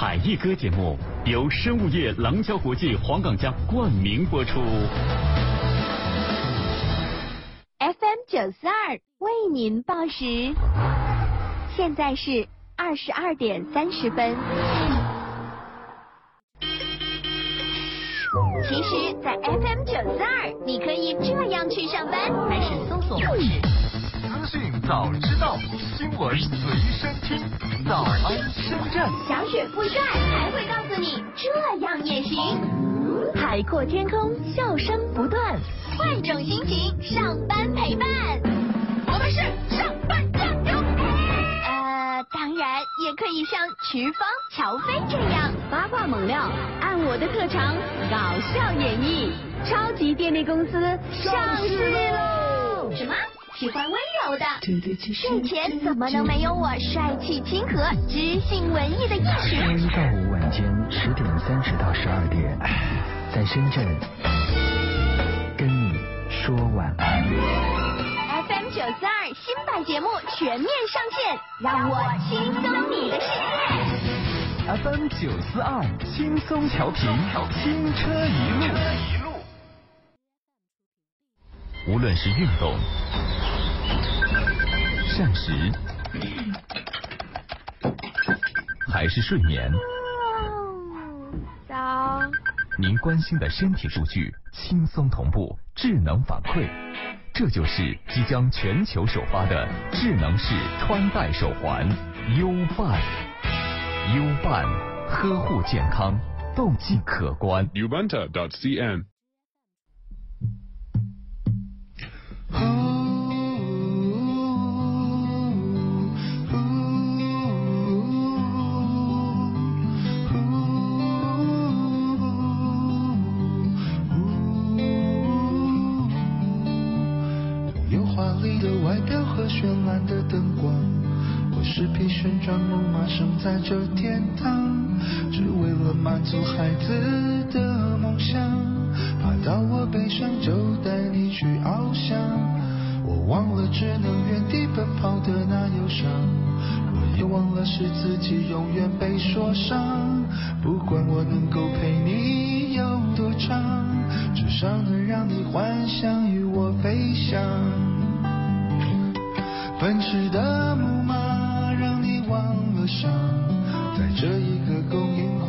海一歌节目由生物业廊桥国际黄岗家冠名播出。FM 九四二为您报时，现在是二十二点三十分。其实，在 FM 九四二，你可以这样去上班，还是搜索模式。资讯早知道，新闻随身听，早安深圳。小雪不帅还会告诉你，这样也行。海阔天空，笑声不断，换种心情，上班陪伴。我们是上班加油。呃，当然也可以像瞿芳、乔飞这样八卦猛料，按我的特长搞笑演绎，超级电力公司上市喽！什么？喜欢温柔的，睡前怎么能没有我帅气亲和、知性文艺的意识？周一到五晚间十点三十到十二点，在深圳跟你说晚安。FM 九四二新版节目全面上线，让我轻松你的世界。FM 九四二轻松调频，轻车一路。无论是运动、膳食，还是睡眠，早。您关心的身体数据轻松同步，智能反馈，这就是即将全球首发的智能式穿戴手环 U 伴。U 伴呵护健康，动静可观。ubanta.cn 呜呜呜呜呜呜呜呜呜呜呜呜。用华丽的外表和绚烂的灯光，我是匹旋转木马，生在这天堂，只为了满足孩子的梦想。怕到我背上就带你去翱翔，我忘了只能原地奔跑的那忧伤，我也忘了是自己永远被说伤。不管我能够陪你有多长，至少能让你幻想与我飞翔。奔驰的木马让你忘了伤，在这一个供应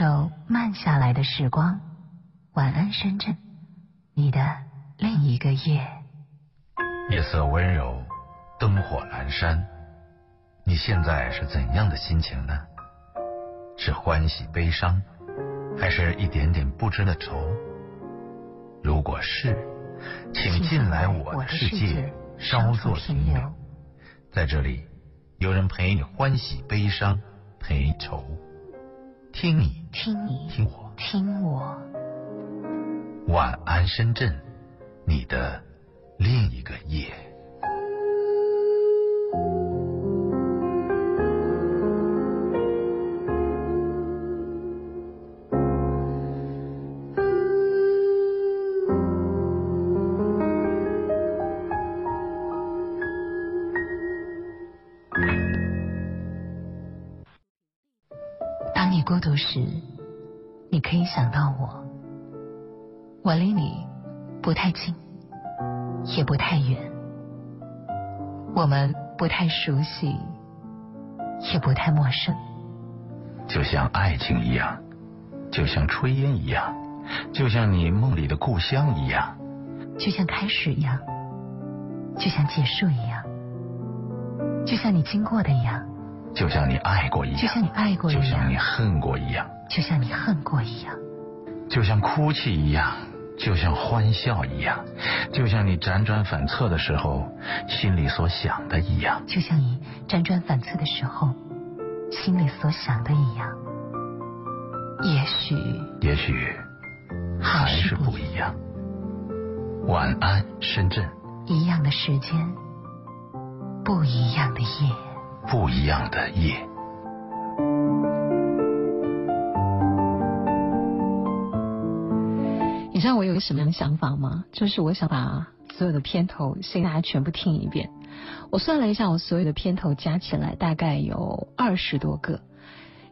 受慢下来的时光，晚安深圳，你的另一个夜。夜色温柔，灯火阑珊，你现在是怎样的心情呢？是欢喜悲伤，还是一点点不知的愁？如果是，请进来我的世界，稍作停留。在这里，有人陪你欢喜悲伤，陪愁。听你，听你，听我，听我。晚安，深圳，你的另一个夜。孤独时，你可以想到我。我离你不太近，也不太远。我们不太熟悉，也不太陌生。就像爱情一样，就像炊烟一样，就像你梦里的故乡一样，就像开始一样，就像结束一样，就像你经过的一样。就像你爱过一样，就像你爱过一样，就像你恨过一样，就像你恨过一样，就像哭泣一样，就像欢笑一样，就像你辗转反侧的时候心里所想的一样，就像你辗转反侧的时候心里所想的一样。也许，也许还是不一样。晚安，深圳。一样的时间，不一样的夜。不一样的夜。你知道我有个什么样的想法吗？就是我想把所有的片头先大家全部听一遍。我算了一下，我所有的片头加起来大概有二十多个，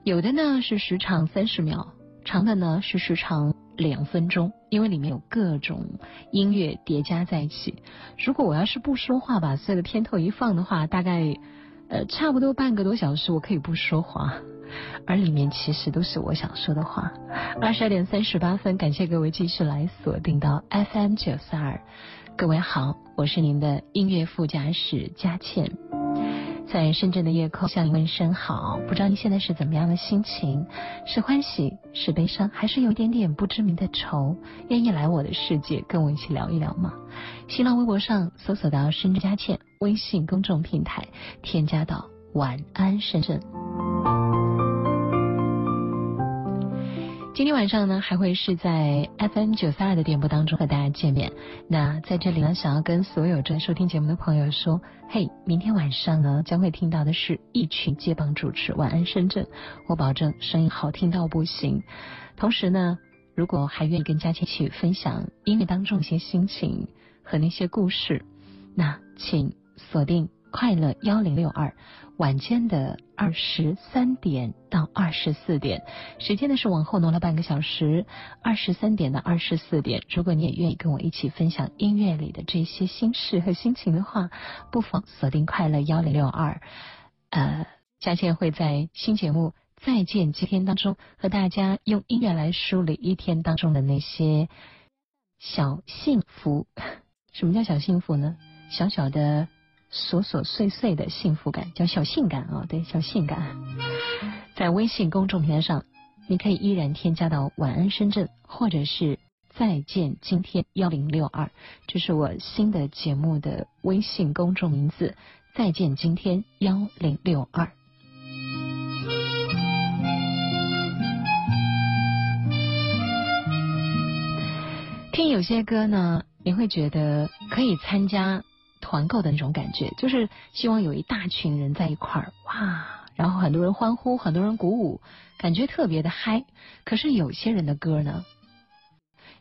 有的呢是时长三十秒，长的呢是时长两分钟，因为里面有各种音乐叠加在一起。如果我要是不说话，把所有的片头一放的话，大概。呃，差不多半个多小时，我可以不说话，而里面其实都是我想说的话。二十二点三十八分，感谢各位继续来锁定到 FM 九四二，各位好，我是您的音乐副驾驶佳倩。在深圳的夜空向你问声好，不知道你现在是怎么样的心情？是欢喜，是悲伤，还是有一点点不知名的愁？愿意来我的世界跟我一起聊一聊吗？新浪微博上搜索到深圳佳倩，微信公众平台添加到晚安深圳。今天晚上呢，还会是在 FM 九三二的电波当中和大家见面。那在这里呢，想要跟所有正在收听节目的朋友说，嘿，明天晚上呢，将会听到的是一群接棒主持。晚安，深圳，我保证声音好听到不行。同时呢，如果还愿意跟佳琪一起分享音乐当中一些心情和那些故事，那请锁定快乐幺零六二。晚间的二十三点到二十四点，时间呢是往后挪了半个小时。二十三点到二十四点，如果你也愿意跟我一起分享音乐里的这些心事和心情的话，不妨锁定快乐幺零六二。呃，佳倩会在新节目《再见今天》当中和大家用音乐来梳理一天当中的那些小幸福。什么叫小幸福呢？小小的。琐琐碎碎的幸福感叫小性感啊对小性感。在微信公众平台上你可以依然添加到晚安深圳或者是再见今天幺零六二。这是我新的节目的微信公众名字再见今天幺零六二。听有些歌呢你会觉得可以参加团购的那种感觉，就是希望有一大群人在一块儿，哇，然后很多人欢呼，很多人鼓舞，感觉特别的嗨。可是有些人的歌呢，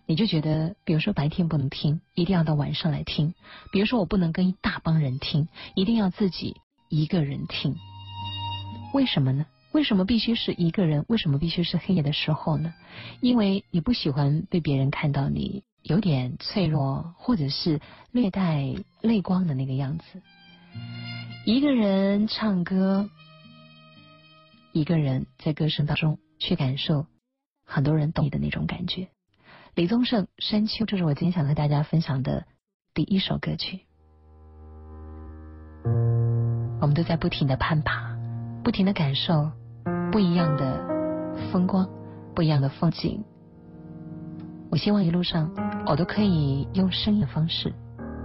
你就觉得，比如说白天不能听，一定要到晚上来听；比如说我不能跟一大帮人听，一定要自己一个人听。为什么呢？为什么必须是一个人？为什么必须是黑夜的时候呢？因为你不喜欢被别人看到你有点脆弱，或者是略带泪光的那个样子。一个人唱歌，一个人在歌声当中去感受很多人懂你的那种感觉。李宗盛《山丘》，这是我今天想和大家分享的第一首歌曲。我们都在不停的攀爬，不停的感受。不一样的风光，不一样的风景。我希望一路上我都可以用声音的方式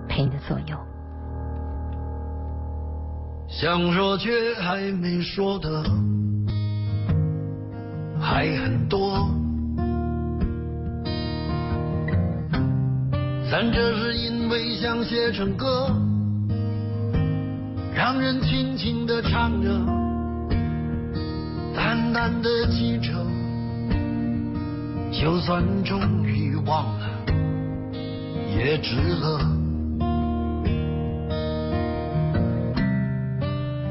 陪你的左右。想说却还没说的还很多，咱这是因为想写成歌，让人轻轻的唱着。淡淡的记着，就算终于忘了，也值了。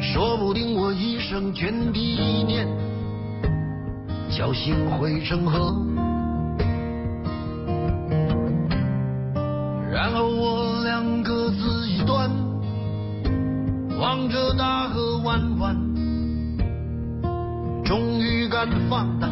说不定我一生涓滴一念，侥幸汇成河，然后我俩各自一端，望着大河弯弯。终于敢放胆，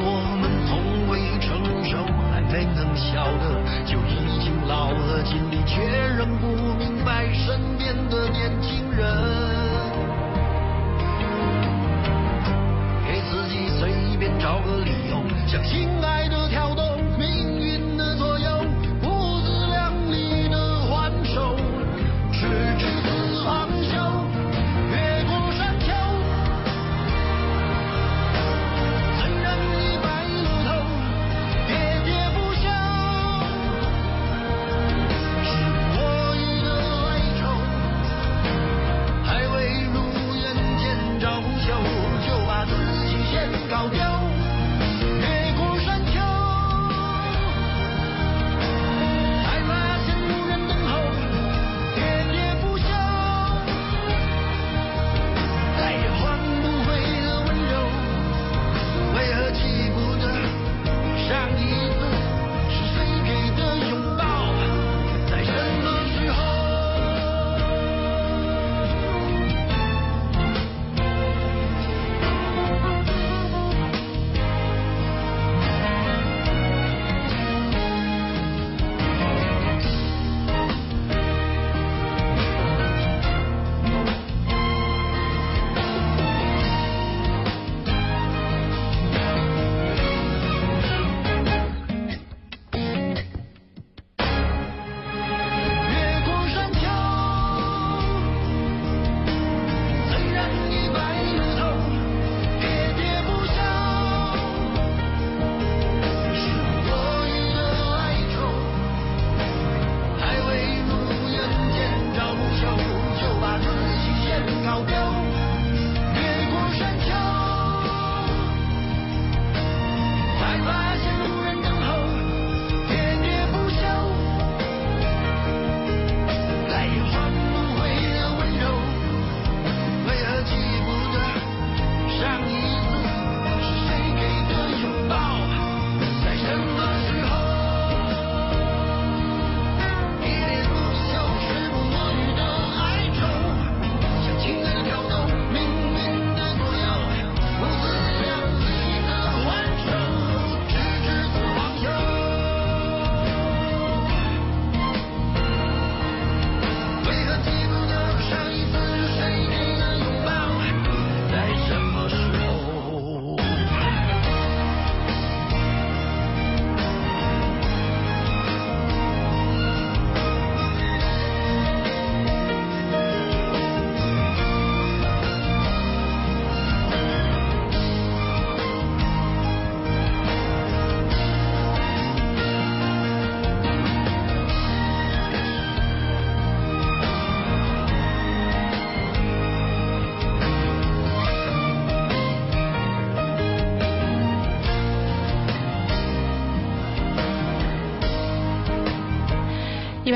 我们从未成熟还没能晓得就已经老了尽力却仍不明白身边的年轻人。给自己随便找个理由相信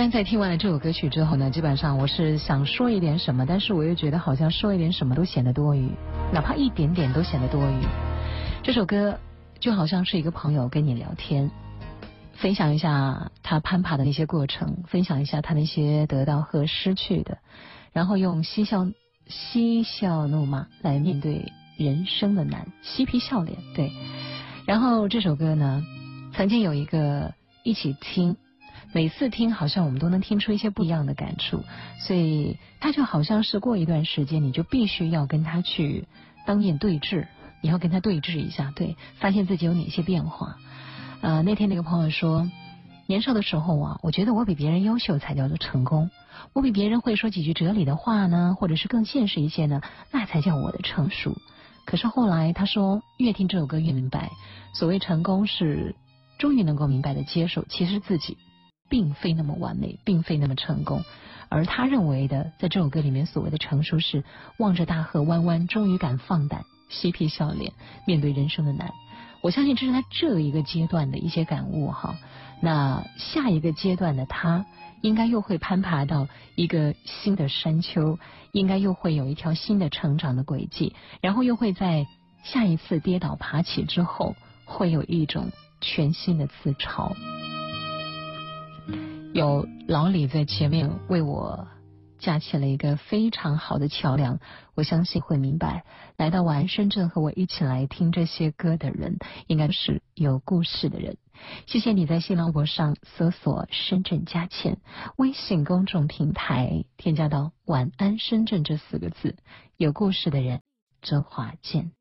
一般在听完了这首歌曲之后呢，基本上我是想说一点什么，但是我又觉得好像说一点什么都显得多余，哪怕一点点都显得多余。这首歌就好像是一个朋友跟你聊天，分享一下他攀爬的那些过程，分享一下他那些得到和失去的，然后用嬉笑嬉笑怒骂来面对人生的难，嬉皮笑脸。对，然后这首歌呢，曾经有一个一起听。每次听，好像我们都能听出一些不一样的感触，所以他就好像是过一段时间，你就必须要跟他去当面对质，你要跟他对峙一下，对，发现自己有哪些变化。呃，那天那个朋友说，年少的时候啊，我觉得我比别人优秀才叫做成功，我比别人会说几句哲理的话呢，或者是更现实一些呢，那才叫我的成熟。可是后来他说，越听这首歌越明白，所谓成功是终于能够明白的接受，其实自己。并非那么完美，并非那么成功，而他认为的，在这首歌里面所谓的成熟是望着大河弯弯，终于敢放胆，嬉皮笑脸面对人生的难。我相信这是他这一个阶段的一些感悟哈。那下一个阶段的他，应该又会攀爬到一个新的山丘，应该又会有一条新的成长的轨迹，然后又会在下一次跌倒爬起之后，会有一种全新的自嘲。有老李在前面为我架起了一个非常好的桥梁，我相信会明白，来到晚安深圳和我一起来听这些歌的人，应该是有故事的人。谢谢你在新浪微博上搜索“深圳佳倩”，微信公众平台添加到“晚安深圳”这四个字，有故事的人，周华健。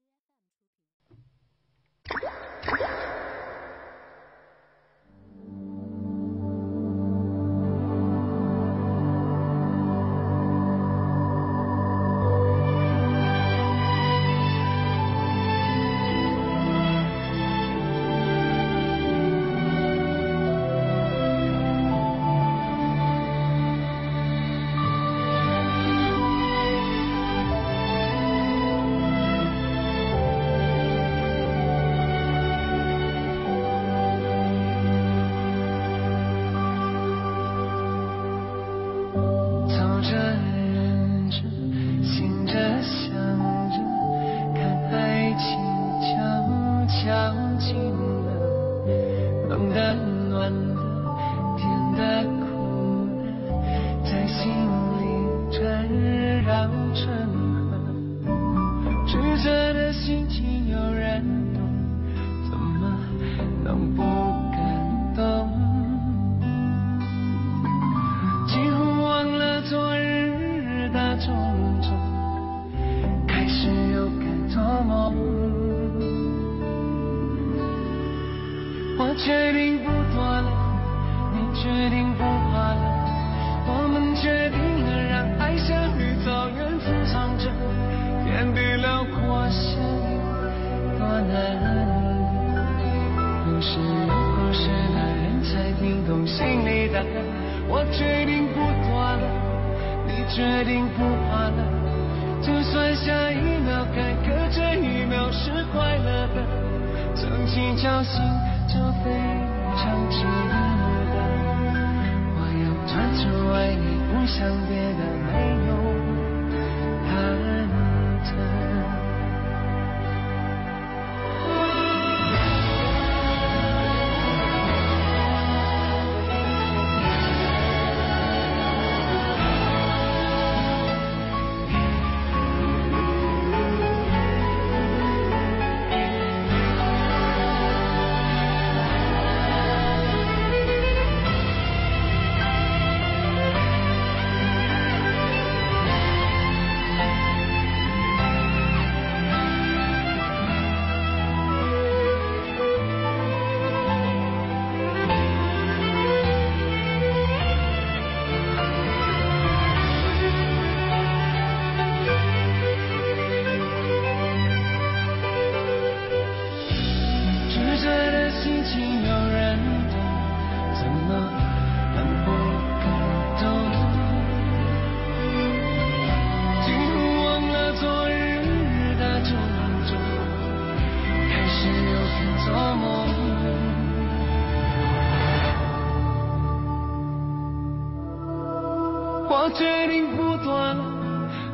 我决定不断了，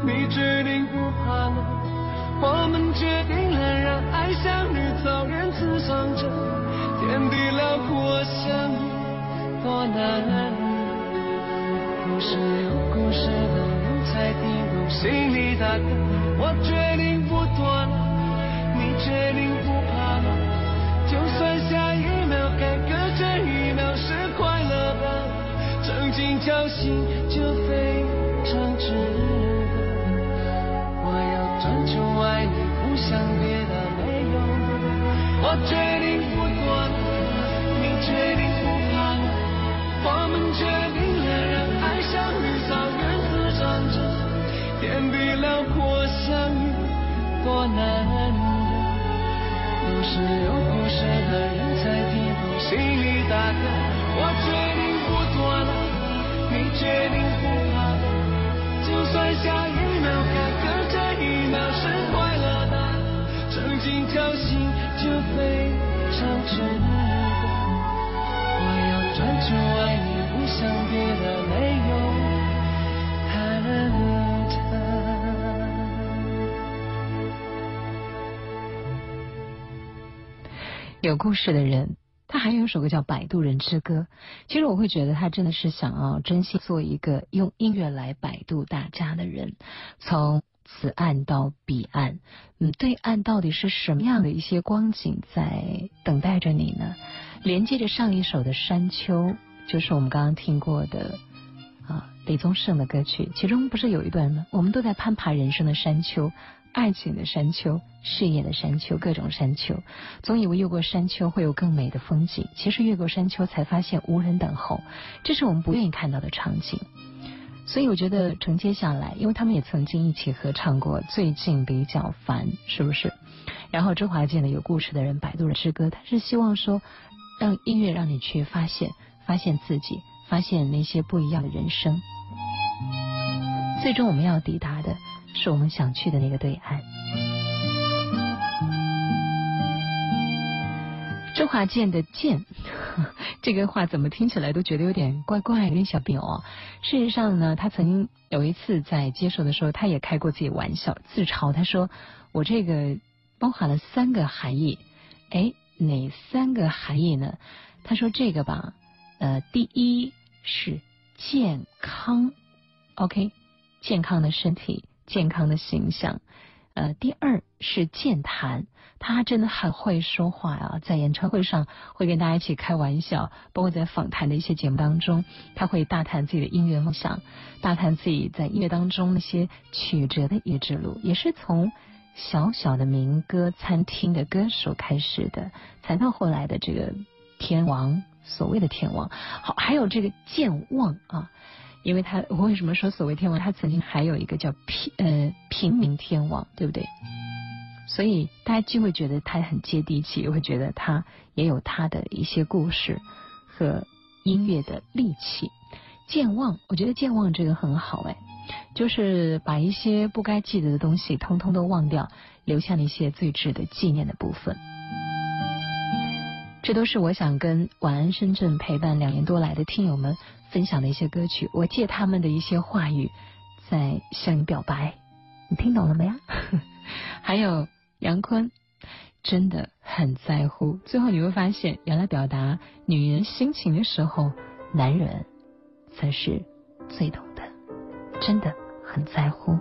你决定不怕了，我们决定了让爱像绿草原滋长着，天地辽阔相遇多难。故事有故事的人才听懂心里的歌，我决定不断了，你决定不怕了，就算下一秒该隔这一秒是快乐的，曾经侥幸我有故事的人，他还有一首歌叫《摆渡人之歌》。其实我会觉得他真的是想要真心做一个用音乐来摆渡大家的人，从此岸到彼岸，嗯，对岸到底是什么样的一些光景在等待着你呢？连接着上一首的《山丘》，就是我们刚刚听过的啊李宗盛的歌曲，其中不是有一段吗？我们都在攀爬人生的山丘。爱情的山丘，事业的山丘，各种山丘，总以为越过山丘会有更美的风景，其实越过山丘才发现无人等候，这是我们不愿意看到的场景。所以我觉得承接下来，因为他们也曾经一起合唱过《最近比较烦》，是不是？然后周华健的《有故事的人》《摆渡人之歌》，他是希望说，让音乐让你去发现，发现自己，发现那些不一样的人生。最终我们要抵达的。是我们想去的那个对岸。周华健的“健” 这个话怎么听起来都觉得有点怪怪，有点小别哦。事实上呢，他曾经有一次在接受的时候，他也开过自己玩笑，自嘲他说：“我这个包含了三个含义。”哎，哪三个含义呢？他说：“这个吧，呃，第一是健康，OK，健康的身体。”健康的形象，呃，第二是健谈，他真的很会说话啊，在演唱会上会跟大家一起开玩笑，包括在访谈的一些节目当中，他会大谈自己的音乐梦想，大谈自己在音乐当中那些曲折的音乐之路，也是从小小的民歌餐厅的歌手开始的，才到后来的这个天王，所谓的天王，好，还有这个健忘啊。因为他，我为什么说所谓天王？他曾经还有一个叫平呃平民天王，对不对？所以大家就会觉得他很接地气，又会觉得他也有他的一些故事和音乐的利器。健忘，我觉得健忘这个很好哎，就是把一些不该记得的东西通通都忘掉，留下那些最值得纪念的部分。这都是我想跟晚安深圳陪伴两年多来的听友们。分享的一些歌曲，我借他们的一些话语在向你表白，你听懂了没呀？还有杨坤真的很在乎，最后你会发现，原来表达女人心情的时候，男人才是最懂的，真的很在乎。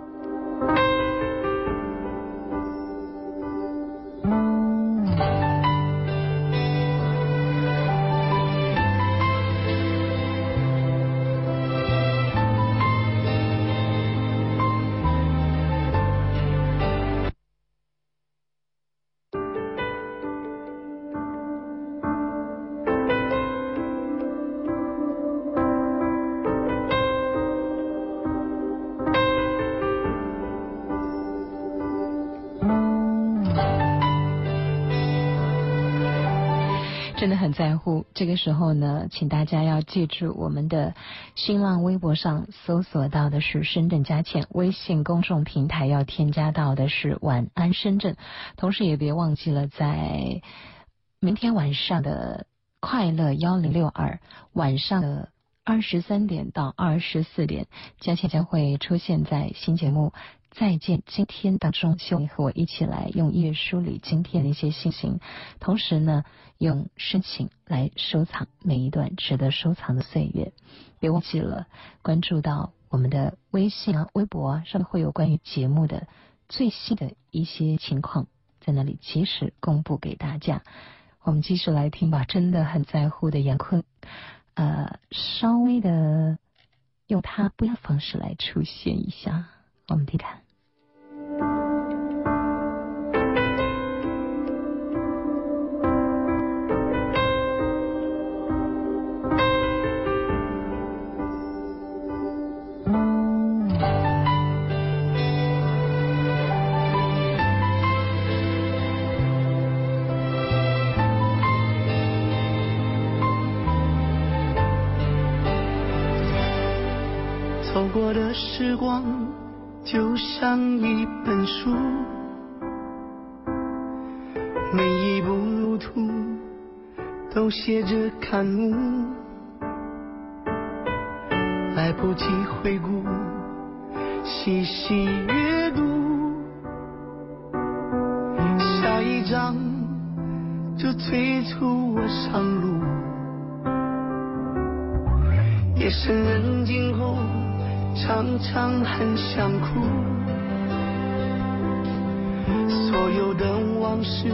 这个时候呢，请大家要记住，我们的新浪微博上搜索到的是深圳佳倩，微信公众平台要添加到的是晚安深圳。同时也别忘记了，在明天晚上的快乐幺零六二晚上的二十三点到二十四点，佳倩将会出现在新节目《再见今天》当中，希望你和我一起来用音乐梳理今天的一些心情，同时呢，用深情来收藏每一段值得收藏的岁月。别忘记了关注到我们的微信啊、微博啊，上面会有关于节目的最新的一些情况，在那里及时公布给大家。我们继续来听吧，真的很在乎的杨坤。呃，稍微的用他不一样方式来出现一下，我们听看。时光就像一本书，每一步路途都写着感悟，来不及回顾，细细阅读，下一章就催促我上路，夜深人静后。常常很想哭，所有的往事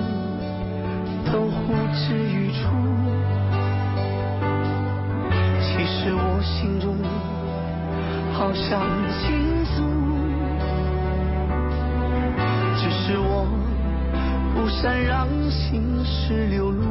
都呼之欲出。其实我心中好想倾诉，只是我不善让心事流露，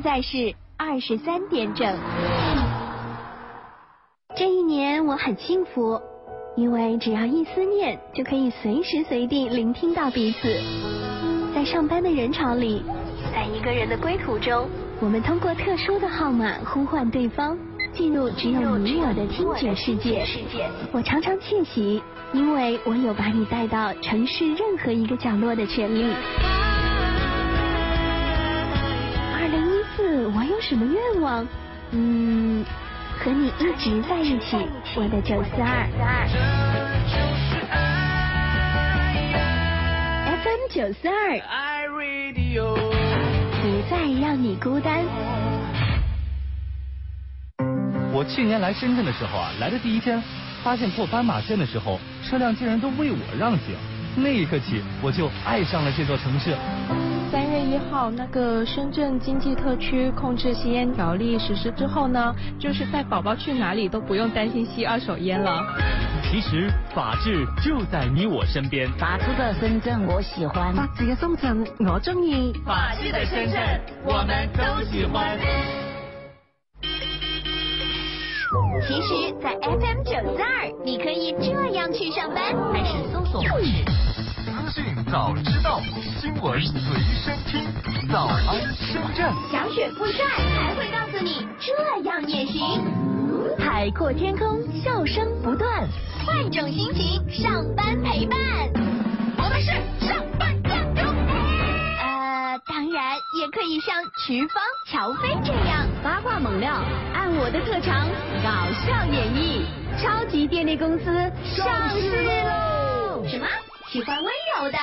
现在是二十三点整。这一年我很幸福，因为只要一思念，就可以随时随地聆听到彼此。在上班的人潮里，在一个人的归途中，我们通过特殊的号码呼唤对方，进入只有你我的听觉世界。我常常窃喜，因为我有把你带到城市任何一个角落的权利。什么愿望？嗯，和你一直在一起，我的九四二。FM 九四二，不再让你孤单。我去年来深圳的时候啊，来的第一天，发现过斑马线的时候，车辆竟然都为我让行。那一刻起，我就爱上了这座城市。三月一号，那个深圳经济特区控制吸烟条例实施之后呢，就是带宝宝去哪里都不用担心吸二手烟了。其实法治就在你我身边。法治的深圳我喜欢，法治的深圳我中意，法治的深圳我们都喜欢。其实，在 FM 九四二，你可以这样去上班，还是搜索故事。资讯早知道，新闻随身听，早安深圳。小雪不帅，还会告诉你这样也行。海阔天空，笑声不断，换种心情上班陪伴。我们是上当然也可以像瞿芳、乔飞这样八卦猛料，按我的特长搞笑演绎。超级电力公司上市喽！什么？喜欢温柔的，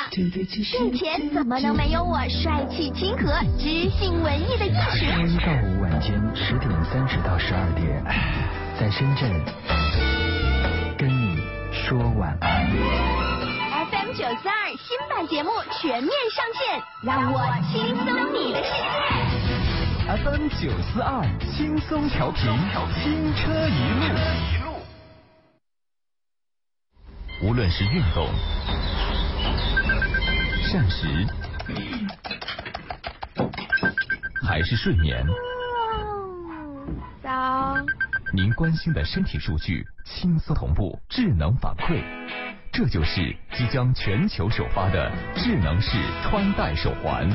睡前怎么能没有我帅气亲和、知性文艺的意识？周一到五晚间十点三十到十二点，在深圳跟你说晚安。FM 九四二新版节目全面上线，让我轻松你的世界。FM 九四二轻松调频，轻车一路。无论是运动、膳食，还是睡眠，早。您关心的身体数据轻松同步，智能反馈，这就是即将全球首发的智能式穿戴手环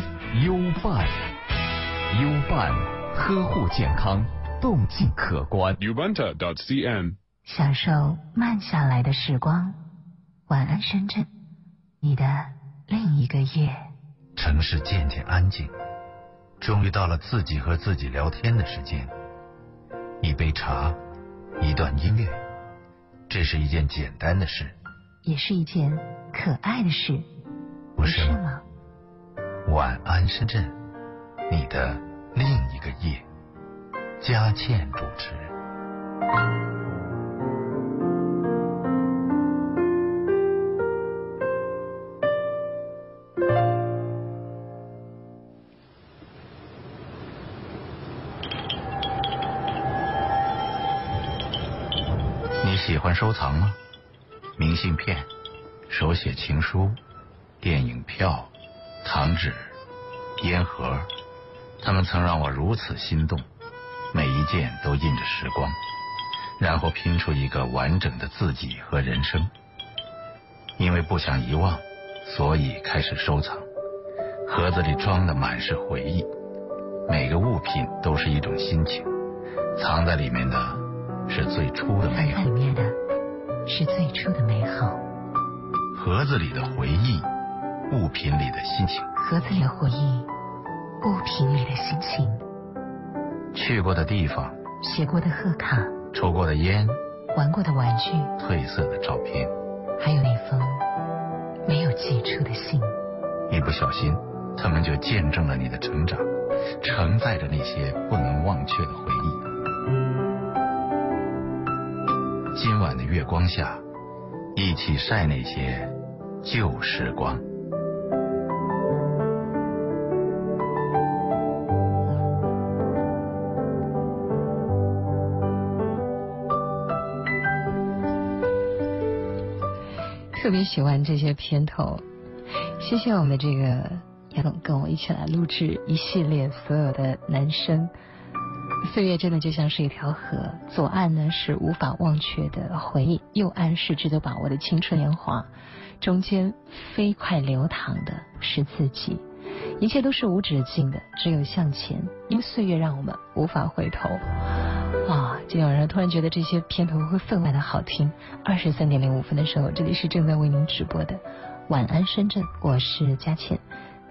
U 半。U 半呵护健康，动静可观。Uvanta.cn 享受慢下来的时光。晚安，深圳，你的另一个夜。城市渐渐安静，终于到了自己和自己聊天的时间。一杯茶，一段音乐，这是一件简单的事，也是一件可爱的事，不是吗？晚安，深圳，你的另一个夜。佳倩主持。喜欢收藏吗？明信片、手写情书、电影票、糖纸、烟盒，他们曾让我如此心动。每一件都印着时光，然后拼出一个完整的自己和人生。因为不想遗忘，所以开始收藏。盒子里装的满是回忆，每个物品都是一种心情，藏在里面的。是最初的美好。是最初的美好。盒子里的回忆，物品里的心情。盒子里的回忆，物品里的心情。去过的地方，写过的贺卡，抽过的烟，玩过的玩具，褪色的照片，还有那封没有寄出的信。一不小心，他们就见证了你的成长，承载着那些不能忘却的回忆。今晚的月光下，一起晒那些旧时光。特别喜欢这些片头，谢谢我们这个杨总跟我一起来录制一系列所有的男生。岁月真的就像是一条河，左岸呢是无法忘却的回忆，右岸是值得把握的青春年华，中间飞快流淌的是自己，一切都是无止境的，只有向前，因为岁月让我们无法回头。啊，今天晚上突然觉得这些片头会分外的好听。二十三点零五分的时候，这里是正在为您直播的晚安深圳，我是佳倩，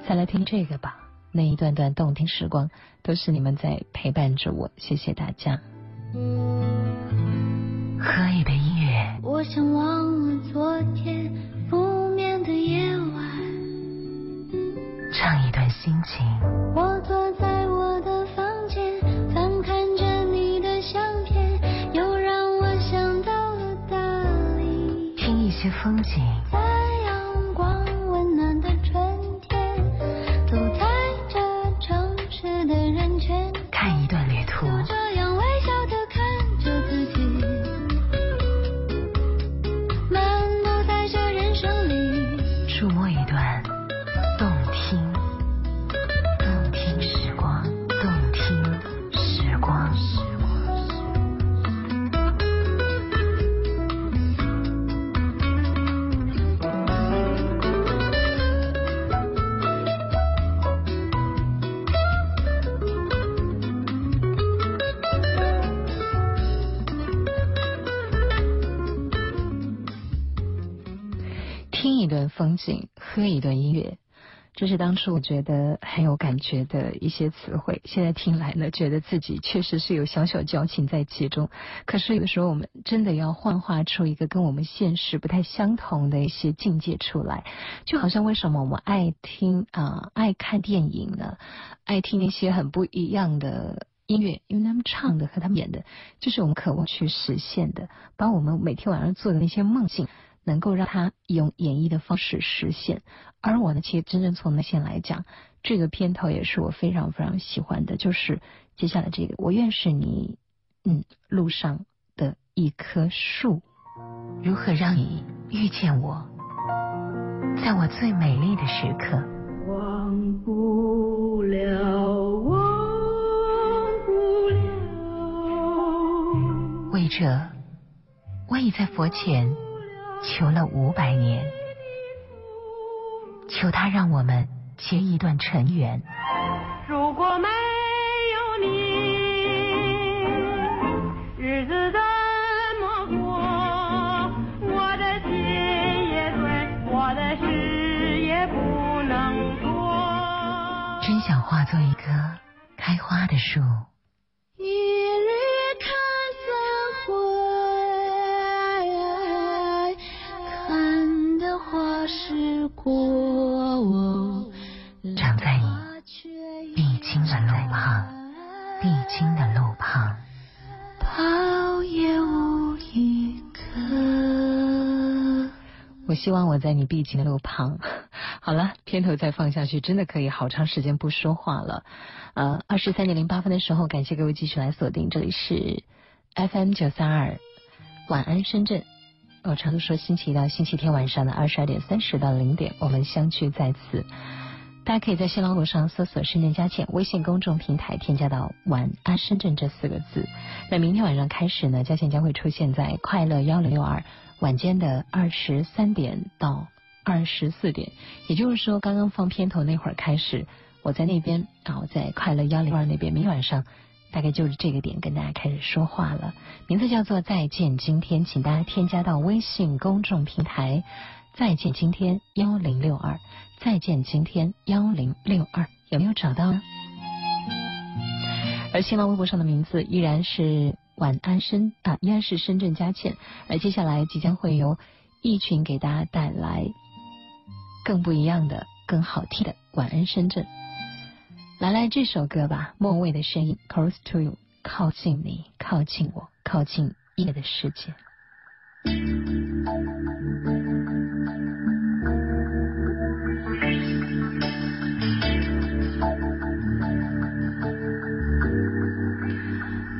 再来听这个吧。那一段段动听时光，都是你们在陪伴着我，谢谢大家。喝一杯音乐。我想忘了昨天不眠的夜晚。唱一段心情。我坐在我的房间，翻看着你的相片，又让我想到了大理。听一些风景。景，喝一段音乐，这是当初我觉得很有感觉的一些词汇。现在听来呢，觉得自己确实是有小小矫情在其中。可是有的时候，我们真的要幻化出一个跟我们现实不太相同的一些境界出来。就好像为什么我们爱听啊，爱看电影呢？爱听那些很不一样的音乐，因为他们唱的和他们演的，就是我们渴望去实现的，把我们每天晚上做的那些梦境。能够让他用演绎的方式实现，而我呢，其实真正从内心来讲，这个片头也是我非常非常喜欢的，就是接下来这个，我愿是你，嗯，路上的一棵树，如何让你遇见我，在我最美丽的时刻。忘不了，忘不了。为这，我已在佛前求了五百年，求他让我们结一段尘缘。如果没有你，日子怎么过？我的心也碎，我的事也不能做。真想化作一棵开花的树。一长在你必经的路旁，必经的路旁，泡也无一个。我希望我在你必经的路旁。好了，片头再放下去，真的可以好长时间不说话了。呃，二十三点零八分的时候，感谢各位继续来锁定，这里是 FM 九三二，晚安深圳。我常说星期一到星期天晚上的二十二点三十到零点，我们相聚在此。大家可以在新浪微博上搜索“深圳佳倩”，微信公众平台添加到“晚安深圳”这四个字。那明天晚上开始呢，佳倩将会出现在快乐幺零六二晚间的二十三点到二十四点，也就是说，刚刚放片头那会儿开始，我在那边啊，我在快乐幺零二那边，明天晚上大概就是这个点跟大家开始说话了。名字叫做“再见今天”，请大家添加到微信公众平台。再见，今天幺零六二。再见，今天幺零六二，有没有找到呢？而新浪微博上的名字依然是晚安深啊，依然是深圳佳倩。而接下来即将会由一群给大家带来更不一样的、更好听的晚安深圳。来来这首歌吧，莫文蔚的声音，Close to you，靠近你，靠近我，靠近夜的世界。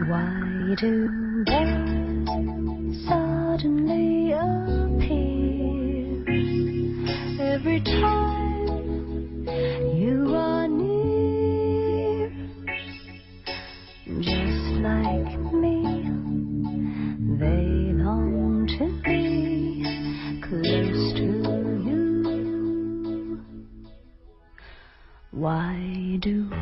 Why do do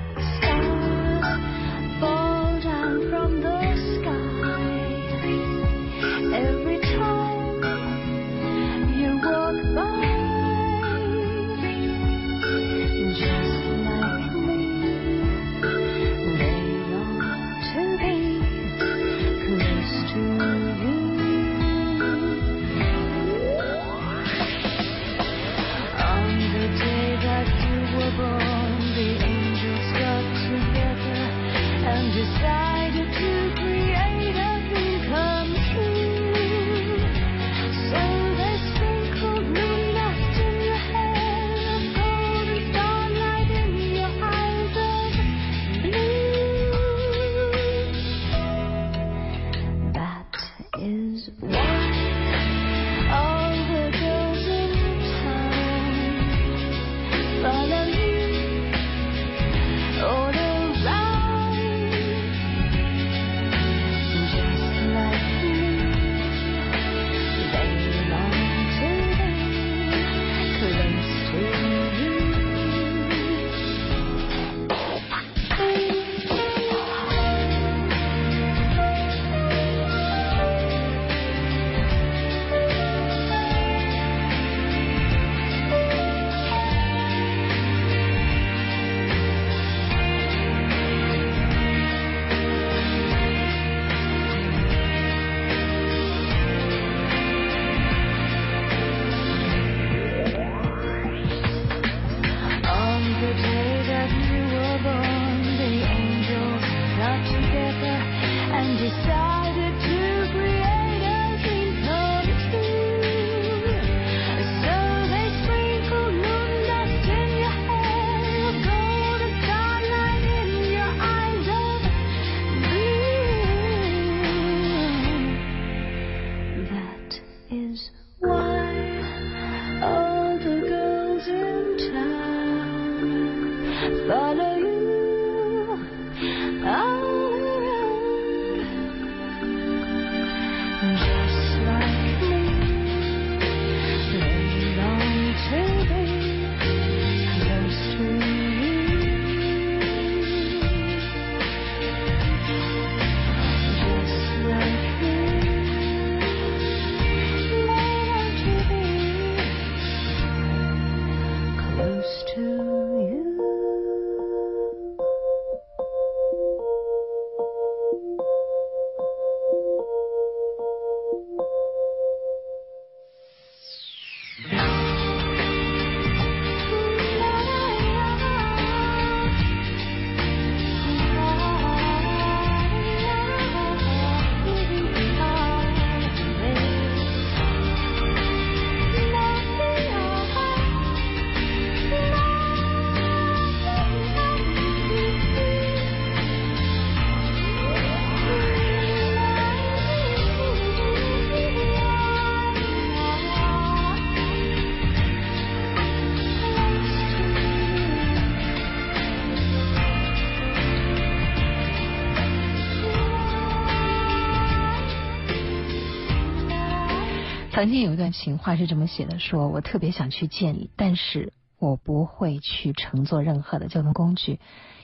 曾经有一段情话是这么写的：说我特别想去见你，但是我不会去乘坐任何的交通工具，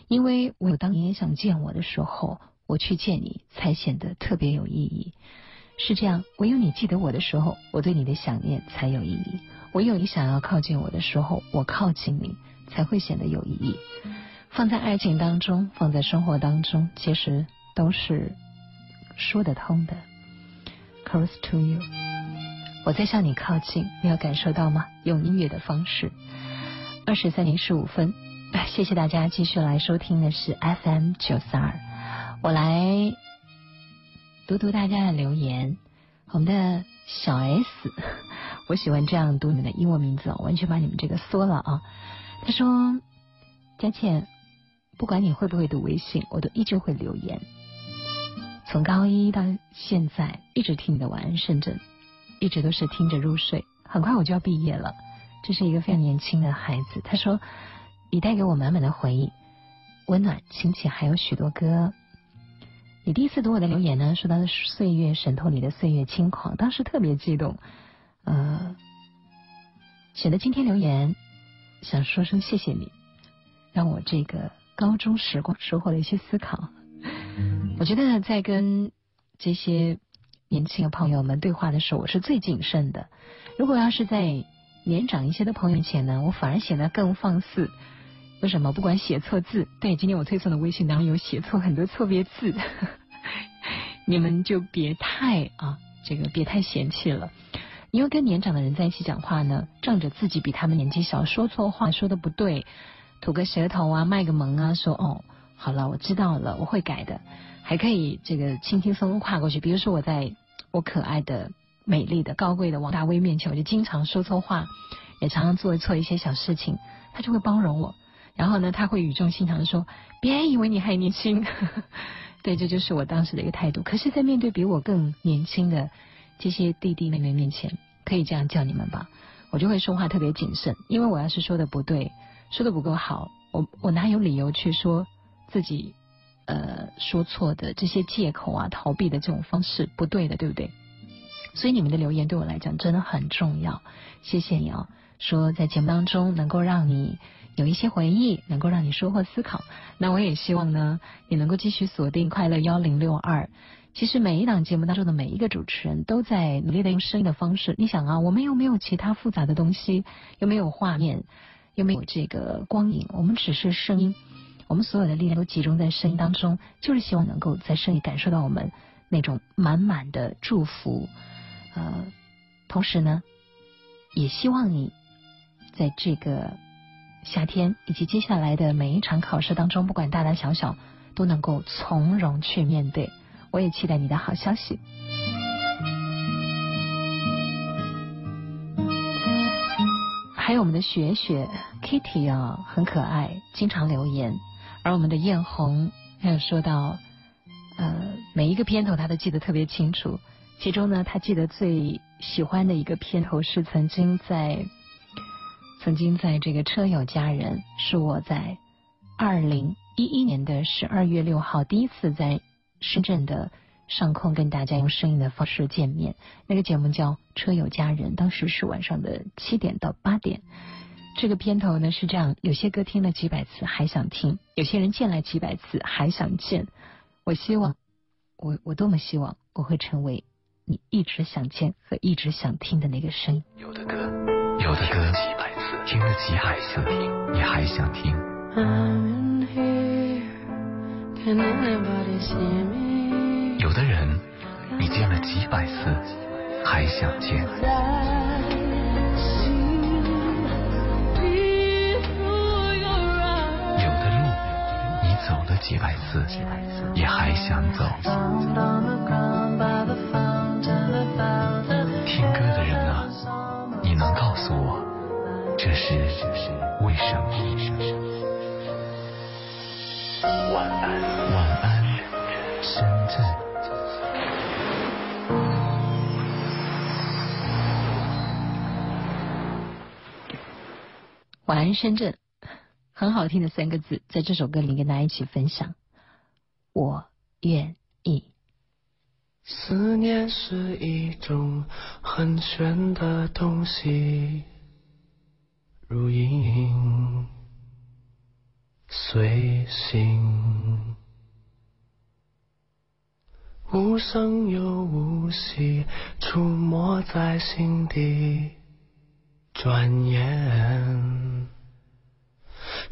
因为我当你也想见我的时候，我去见你才显得特别有意义。是这样，唯有你记得我的时候，我对你的想念才有意义；唯有你想要靠近我的时候，我靠近你才会显得有意义。放在爱情当中，放在生活当中，其实都是说得通的。Close to you，我在向你靠近，你有感受到吗？用音乐的方式。二十三点十五分，谢谢大家继续来收听的是 FM 九四二，我来。读读大家的留言，我们的小 S，我喜欢这样读你的英文名字，完全把你们这个缩了啊。他说：“佳倩，不管你会不会读微信，我都依旧会留言。从高一到现在，一直听你的晚安深圳，一直都是听着入睡。很快我就要毕业了，这是一个非常年轻的孩子。他说，你带给我满满的回忆，温暖亲切，还有许多歌。”你第一次读我的留言呢，说到的岁月渗透你的岁月轻狂，当时特别激动，呃，写的今天留言，想说声谢谢你，让我这个高中时光收获了一些思考。我觉得在跟这些年轻的朋友们对话的时候，我是最谨慎的。如果要是在年长一些的朋友前呢，我反而显得更放肆。为什么？不管写错字，对，今天我推送的微信当中有写错很多错别字，你们就别太啊，这个别太嫌弃了。因为跟年长的人在一起讲话呢，仗着自己比他们年纪小，说错话说的不对，吐个舌头啊，卖个萌啊，说哦，好了，我知道了，我会改的，还可以这个轻轻松松跨过去。比如说我在我可爱的、美丽的、高贵的王大威面前，我就经常说错话，也常常做错一些小事情，他就会包容我。然后呢，他会语重心长的说：“别以为你还年轻。”对，这就是我当时的一个态度。可是，在面对比我更年轻的这些弟弟妹妹面前，可以这样叫你们吧，我就会说话特别谨慎，因为我要是说的不对，说的不够好，我我哪有理由去说自己呃说错的这些借口啊，逃避的这种方式不对的，对不对？所以你们的留言对我来讲真的很重要，谢谢你啊！说在节目当中能够让你。有一些回忆能够让你收获思考，那我也希望呢，你能够继续锁定快乐幺零六二。其实每一档节目当中的每一个主持人都在努力的用声音的方式。你想啊，我们又没有其他复杂的东西，又没有画面，又没有这个光影，我们只是声音。我们所有的力量都集中在声音当中，就是希望能够在声音感受到我们那种满满的祝福。呃，同时呢，也希望你在这个。夏天以及接下来的每一场考试当中，不管大大小小，都能够从容去面对。我也期待你的好消息。还有我们的雪雪 Kitty 啊，很可爱，经常留言。而我们的艳红还有说到，呃，每一个片头他都记得特别清楚。其中呢，他记得最喜欢的一个片头是曾经在。曾经在这个车友家人是我在二零一一年的十二月六号第一次在深圳的上空跟大家用声音的方式见面。那个节目叫《车友家人》，当时是晚上的七点到八点。这个片头呢是这样：有些歌听了几百次还想听，有些人见了几百次还想见。我希望，我我多么希望我会成为你一直想见和一直想听的那个声音。有的歌，有的歌。听了几百次，你还想听？有的人，你见了几百次，还想见？了几百次，也还想走？听歌的人啊，你能告诉我？这是为什么？晚安，晚安，深圳。晚安，深圳，很好听的三个字，在这首歌里跟大家一起分享。我愿意。思念是一种。很玄的东西，如影随形，无声又无息，出没在心底，转眼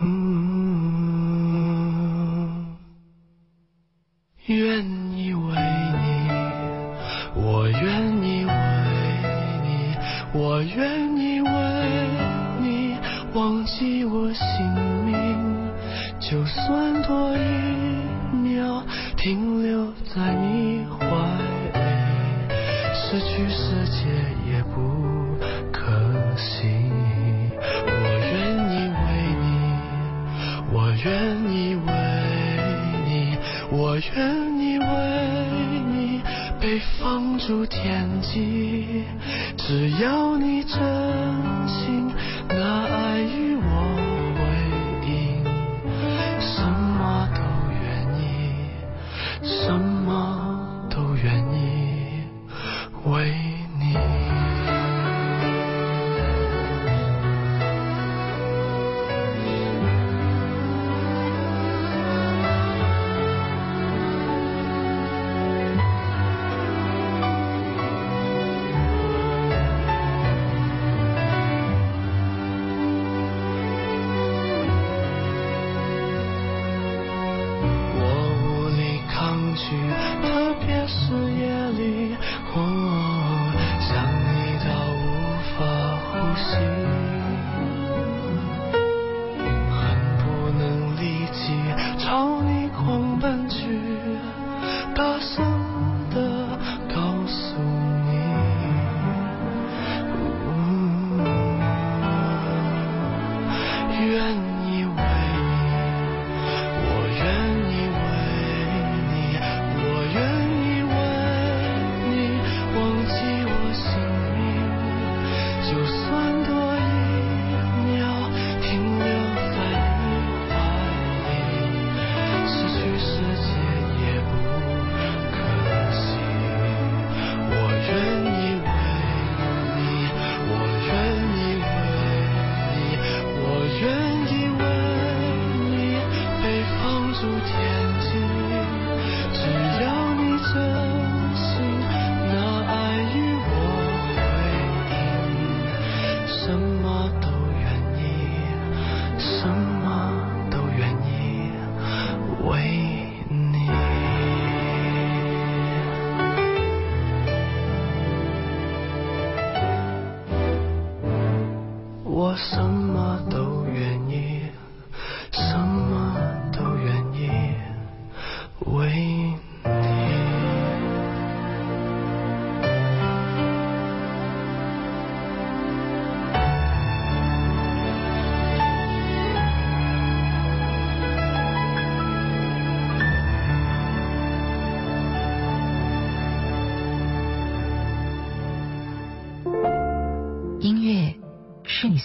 嗯，愿意为你，我愿意为你，我愿意为你忘记我姓名，就算多一秒停留在你愿意为你，我愿意为你被放逐天际，只要你真心拿爱与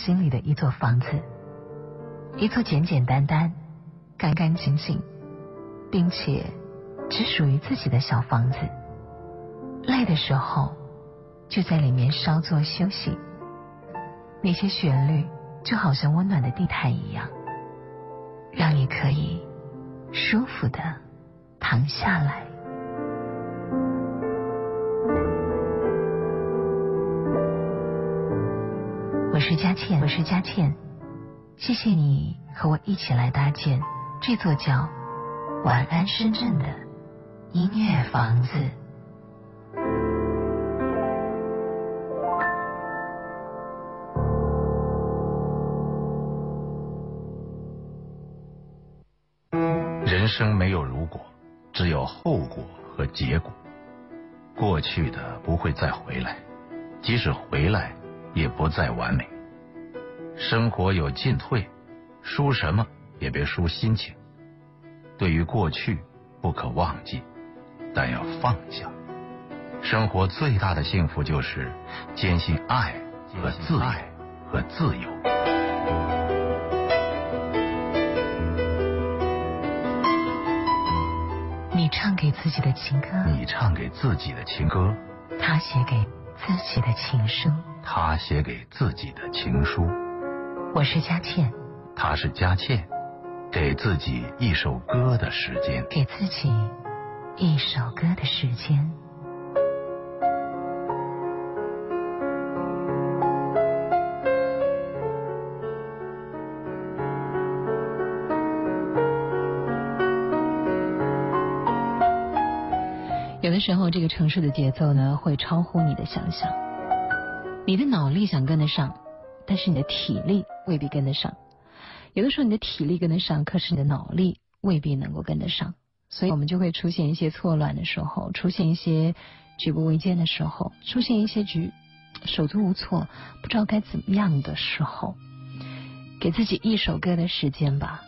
心里的一座房子，一座简简单单、干干净净，并且只属于自己的小房子。累的时候，就在里面稍作休息。那些旋律就好像温暖的地毯一样，让你可以舒服的躺下来。是佳倩，我是佳倩，谢谢你和我一起来搭建这座叫“晚安深圳”的音乐房子。人生没有如果，只有后果和结果。过去的不会再回来，即使回来，也不再完美。生活有进退，输什么也别输心情。对于过去，不可忘记，但要放下。生活最大的幸福就是坚信爱和自爱和自由。你唱给自己的情歌，你唱给自己的情歌，他写给自己的情书，他写给自己的情书。我是佳倩，他是佳倩，给自己一首歌的时间，给自己一首歌的时间。有的时候，这个城市的节奏呢，会超乎你的想象。你的脑力想跟得上，但是你的体力未必跟得上。有的时候，你的体力跟得上，可是你的脑力未必能够跟得上。所以我们就会出现一些错乱的时候，出现一些举步维艰的时候，出现一些举手足无措、不知道该怎么样的时候。给自己一首歌的时间吧。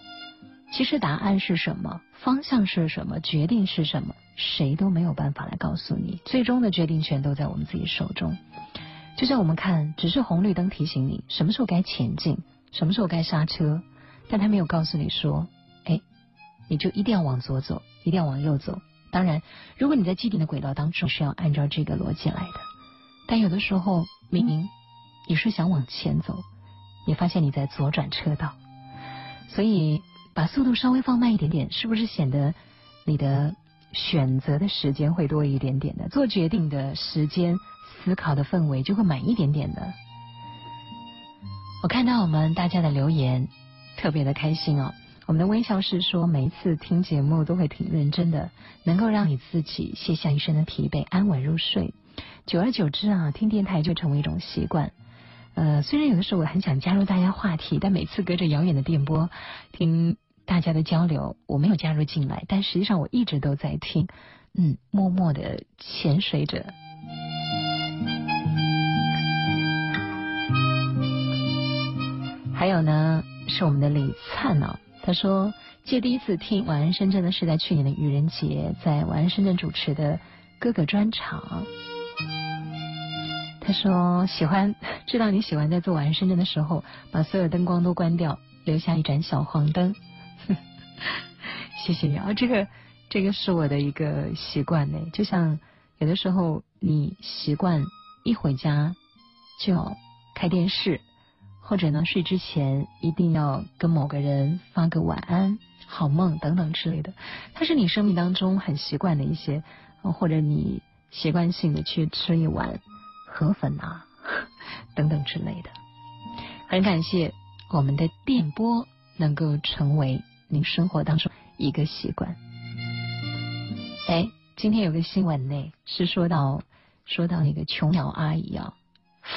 其实答案是什么，方向是什么，决定是什么，谁都没有办法来告诉你。最终的决定权都在我们自己手中。就像我们看，只是红绿灯提醒你什么时候该前进，什么时候该刹车，但他没有告诉你说，哎，你就一定要往左走，一定要往右走。当然，如果你在既定的轨道当中是要按照这个逻辑来的，但有的时候明明你是想往前走，你发现你在左转车道，所以把速度稍微放慢一点点，是不是显得你的选择的时间会多一点点的，做决定的时间？思考的氛围就会满一点点的。我看到我们大家的留言，特别的开心哦。我们的微笑是说，每一次听节目都会挺认真的，能够让你自己卸下一身的疲惫，安稳入睡。久而久之啊，听电台就成为一种习惯。呃，虽然有的时候我很想加入大家话题，但每次隔着遥远的电波听大家的交流，我没有加入进来，但实际上我一直都在听，嗯，默默的潜水着。还有呢，是我们的李灿哦，他说借第一次听《晚安深圳》呢，是在去年的愚人节，在《晚安深圳》主持的哥哥专场。他说喜欢，知道你喜欢在做《晚安深圳》的时候，把所有灯光都关掉，留下一盏小黄灯。谢谢你啊，这个这个是我的一个习惯呢，就像有的时候你习惯一回家就开电视。或者呢，睡之前一定要跟某个人发个晚安、好梦等等之类的，它是你生命当中很习惯的一些，或者你习惯性的去吃一碗河粉啊 等等之类的。很感谢我们的电波能够成为您生活当中一个习惯。哎，今天有个新闻呢，是说到说到那个琼瑶阿姨啊，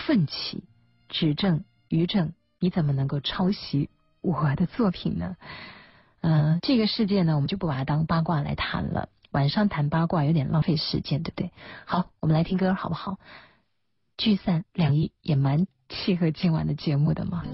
奋起指正。于正，你怎么能够抄袭我的作品呢？嗯，这个世界呢，我们就不把它当八卦来谈了。晚上谈八卦有点浪费时间，对不对？好，我们来听歌好不好？聚散两意也蛮契合今晚的节目的嘛。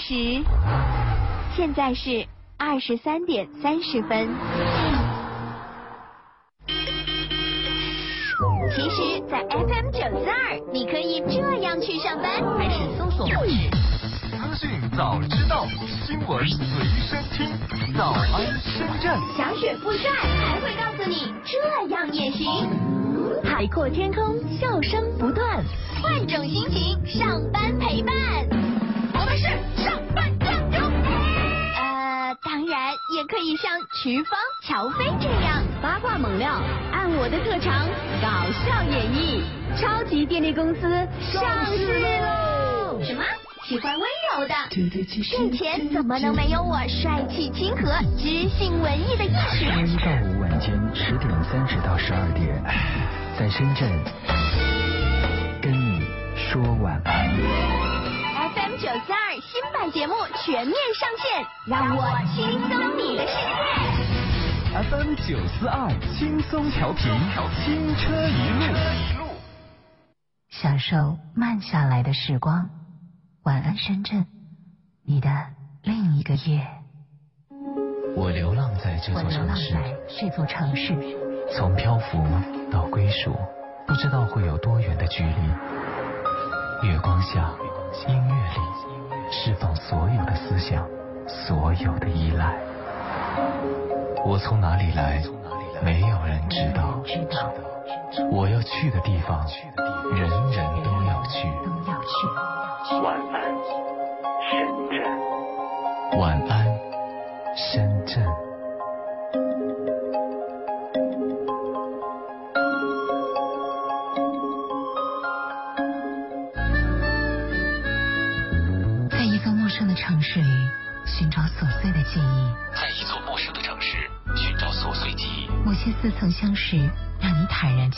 时，现在是二十三点三十分。其实，在 FM 九四二，你可以这样去上班，还是搜索。资讯早知道，新闻随身听，早安深圳。小雪不帅，还会告诉你这样也行。海阔天空，笑声不断，换种心情，上班陪伴。呃，当然也可以像瞿芳、乔飞这样八卦猛料，按我的特长搞笑演绎。超级电力公司上市喽！什么？喜欢温柔的，挣钱怎么能没有我帅气亲和、知性文艺的艺术？周一到五晚间十点三十到十二点，在深圳跟你说晚安。九四二新版节目全面上线，让我轻松你的世界。FM 九四二轻松调频，轻车一路。享受慢下来的时光。晚安，深圳，你的另一个夜。我流浪在这座城市，这座城市，从漂浮到归属，不知道会有多远的距离。月光下，音乐里，释放所有的思想，所有的依赖。我从哪里来，没有人知道。我要去的地方，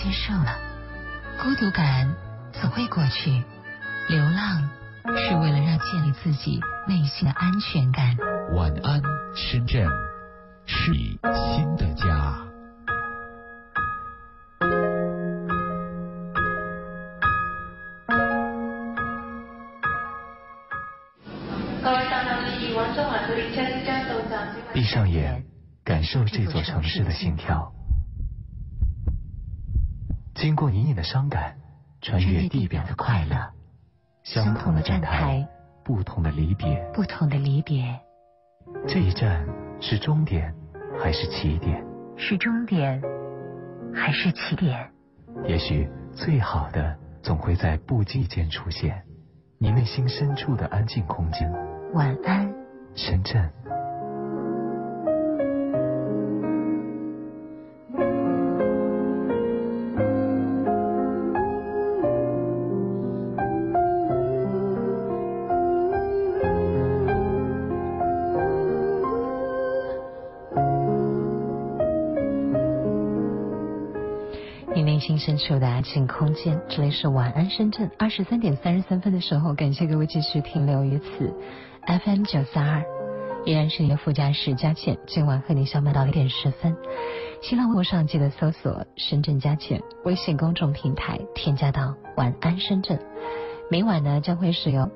接受了。孤独感总会过去。流浪是为了让建立自己内心的安全感。晚安，深圳，是你新的家。闭上眼，感受这座城市的心跳。经过隐隐的伤感，穿越地表的快乐。相同的站台，不同的离别，不同的离别。这一站是终点还是起点？是终点还是起点？也许最好的总会在不经意间出现，你内心深处的安静空间。晚安，深圳。进空间，这里是晚安深圳。二十三点三十三分的时候，感谢各位继续停留于此。FM 九三二，依然是你的副驾驶佳倩，今晚和你相伴到一点十分。新浪微博上记得搜索“深圳佳倩”，微信公众平台添加到“晚安深圳”。每晚呢将会是由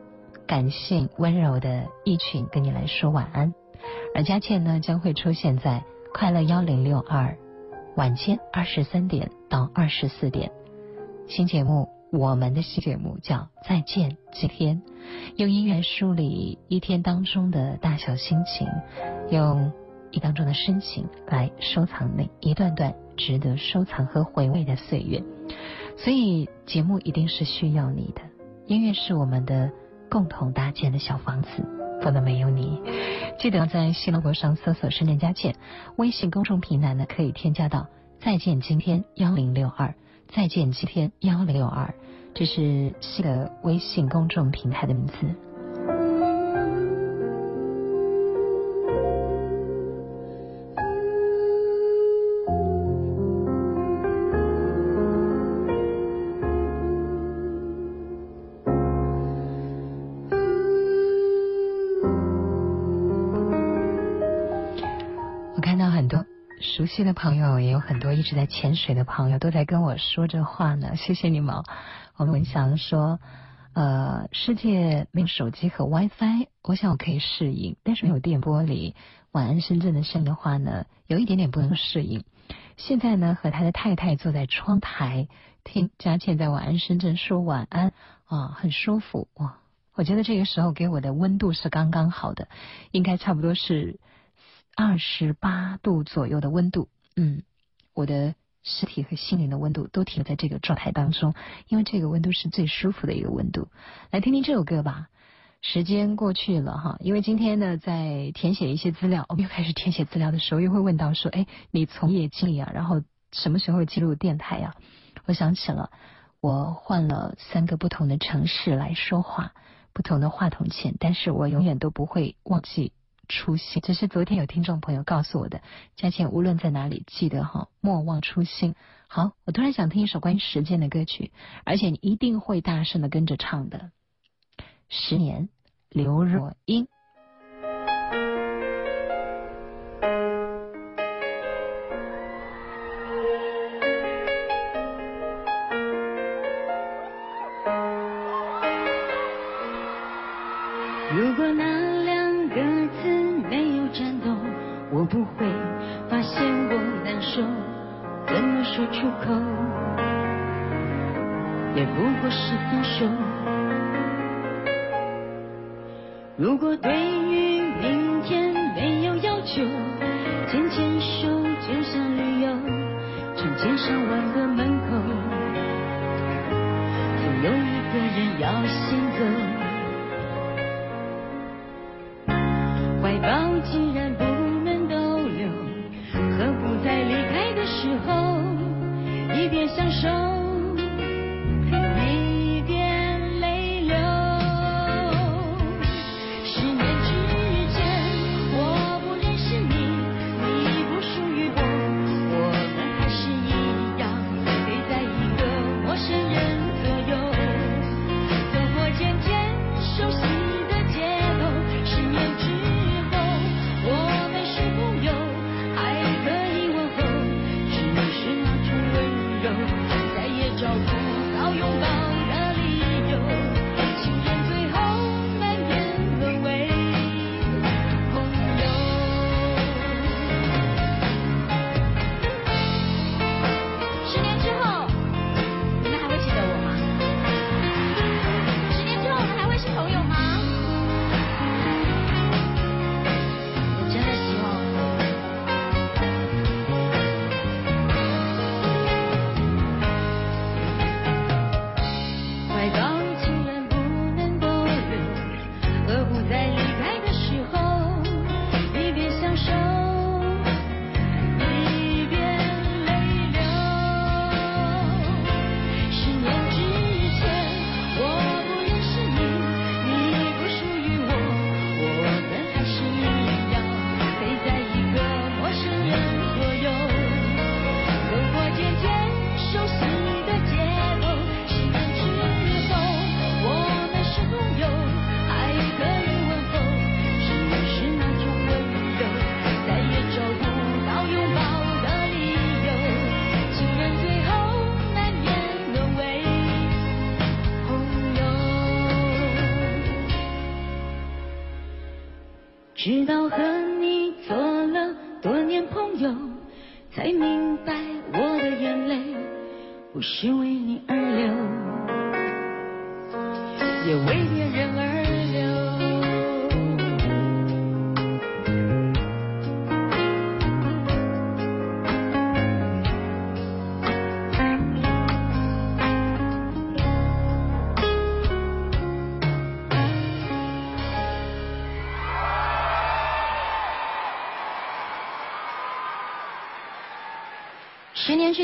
感性温柔的一群跟你来说晚安，而佳倩呢将会出现在快乐幺零六二。晚间二十三点到二十四点，新节目，我们的新节目叫《再见今天》，用音乐梳理一天当中的大小心情，用一当中的深情来收藏那一段段值得收藏和回味的岁月。所以节目一定是需要你的，音乐是我们的共同搭建的小房子。不能没有你，记得在新浪微博上搜索“深圳佳倩”，微信公众平台呢可以添加到“再见今天幺零六二”，再见今天幺六二，这是新的微信公众平台的名字。友也有很多，一直在潜水的朋友都在跟我说这话呢，谢谢你们。我们文祥说，呃，世界没有手机和 WiFi，我想我可以适应，但是没有电波里晚安深圳的声的话呢，有一点点不能适应。现在呢，和他的太太坐在窗台听佳倩在晚安深圳说晚安啊，很舒服哇！我觉得这个时候给我的温度是刚刚好的，应该差不多是二十八度左右的温度。嗯，我的。身体和心灵的温度都停留在这个状态当中，因为这个温度是最舒服的一个温度。来听听这首歌吧。时间过去了哈，因为今天呢，在填写一些资料，我们又开始填写资料的时候，又会问到说，哎，你从业经历啊，然后什么时候进入电台呀？我想起了，我换了三个不同的城市来说话，不同的话筒前，但是我永远都不会忘记。初心，这是昨天有听众朋友告诉我的。佳倩，无论在哪里，记得哈，莫忘初心。好，我突然想听一首关于时间的歌曲，而且你一定会大声的跟着唱的。十年，刘若英。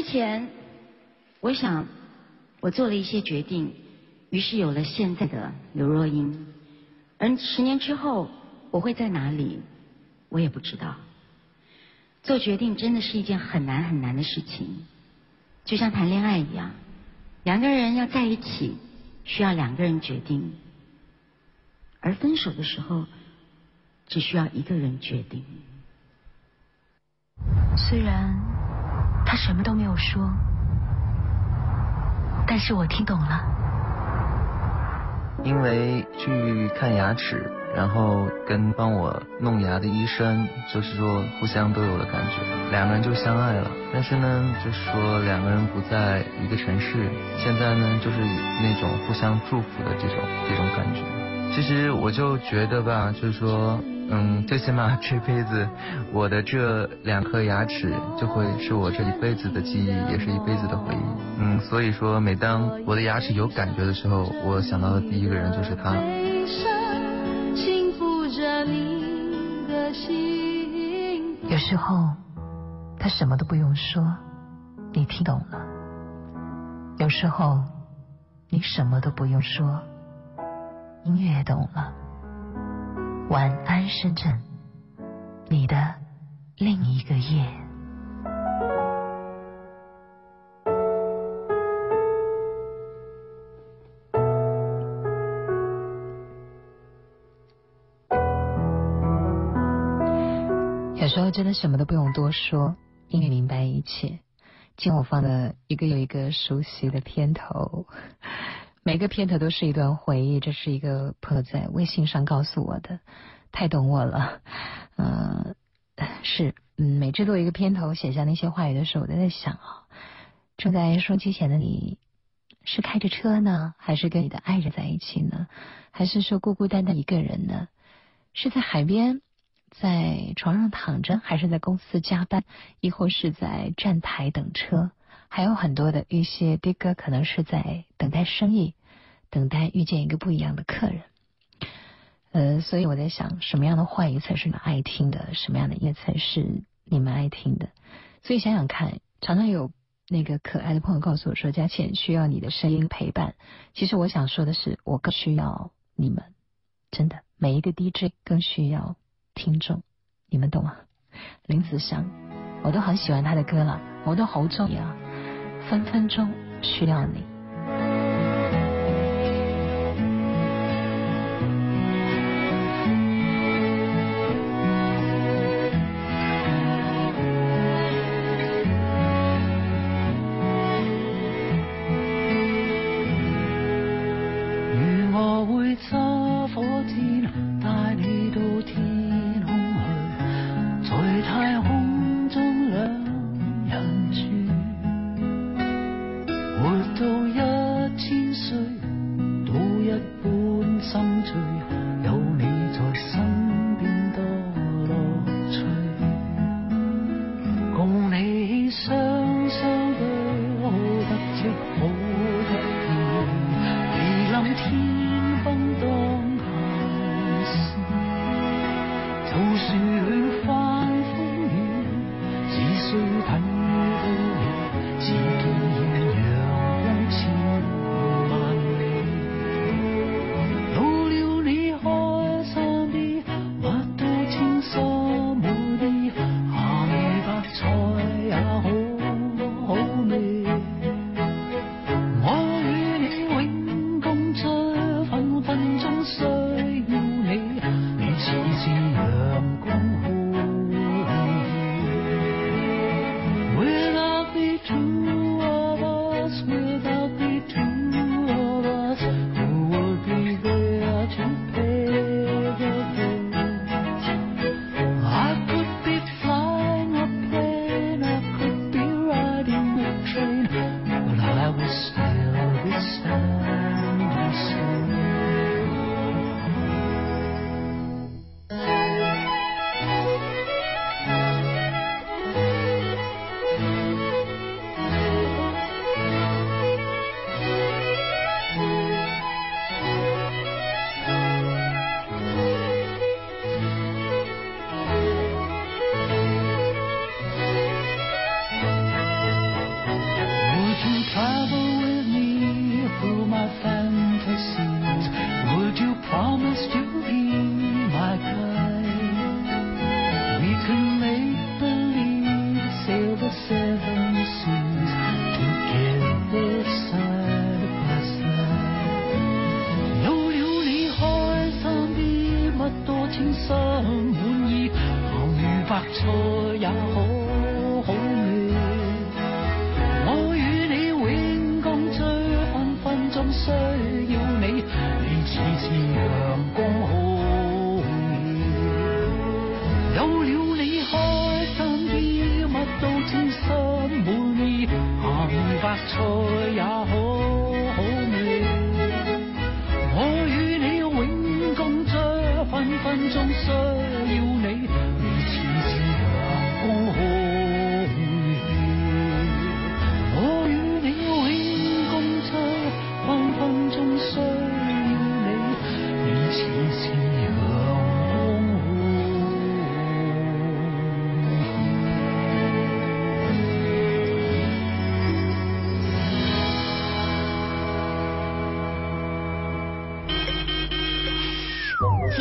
之前，我想，我做了一些决定，于是有了现在的刘若英。而十年之后，我会在哪里，我也不知道。做决定真的是一件很难很难的事情，就像谈恋爱一样，两个人要在一起，需要两个人决定；而分手的时候，只需要一个人决定。虽然。他什么都没有说，但是我听懂了。因为去看牙齿，然后跟帮我弄牙的医生，就是说互相都有了感觉，两个人就相爱了。但是呢，就是说两个人不在一个城市，现在呢，就是那种互相祝福的这种这种感觉。其实我就觉得吧，就是说。嗯，最起码这辈子我的这两颗牙齿就会是我这一辈子的记忆，也是一辈子的回忆。嗯，所以说每当我的牙齿有感觉的时候，我想到的第一个人就是他。有时候他什么都不用说，你听懂了；有时候你什么都不用说，音乐懂了。晚安，深圳，你的另一个夜。有时候真的什么都不用多说，因为明白一切。今我放的一个又一个熟悉的片头，每个片头都是一段回忆。这是一个朋友在微信上告诉我的。太懂我了，嗯，是，嗯，每制作一个片头，写下那些话语的时候，我都在想啊，正在收机前的你，是开着车呢，还是跟你的爱人在一起呢？还是说孤孤单单一个人呢？是在海边，在床上躺着，还是在公司加班，亦或是在站台等车？还有很多的一些的哥，可能是在等待生意，等待遇见一个不一样的客人。呃，所以我在想，什么样的话语才是你们爱听的？什么样的音乐才是你们爱听的？所以想想看，常常有那个可爱的朋友告诉我说：“佳倩需要你的声音陪伴。”其实我想说的是，我更需要你们，真的，每一个 DJ 更需要听众，你们懂吗？林子祥，我都很喜欢他的歌了，我都好中意啊，分分钟需要你。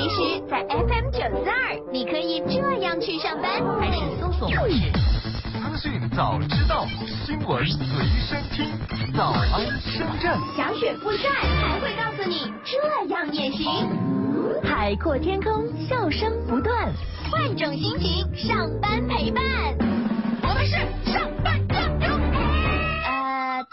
其实，在 FM 九四二，你可以这样去上班，还是搜索模式。资讯早知道，新闻随身听，早安深圳。小雪不在，还会告诉你这样也行。海阔天空，笑声不断，换种心情，上班陪伴。我们是上。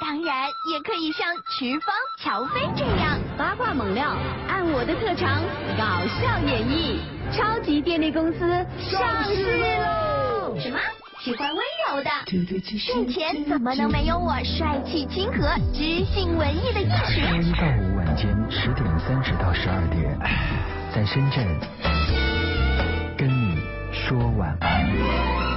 当然也可以像瞿芳、乔飞这样八卦猛料，按我的特长搞笑演绎。超级电力公司上市喽！什么？喜欢温柔的？睡前怎么能没有我帅气亲和、知性文艺的意识？周一到五晚间十点三十到十二点，在深圳跟你说晚安。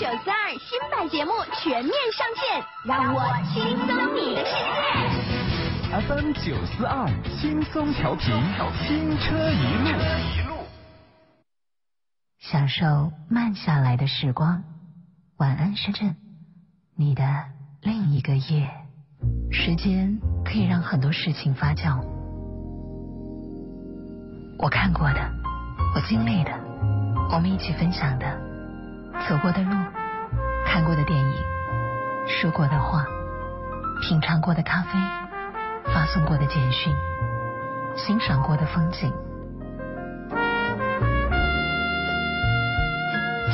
九四二新版节目全面上线，让我轻松你的世界。FM 九四二轻松调频，轻车一路。享受慢下来的时光。晚安，深圳，你的另一个夜。时间可以让很多事情发酵。我看过的，我经历的，我们一起分享的，走过的路，看过的电影，说过的话，品尝过的咖啡，发送过的简讯，欣赏过的风景。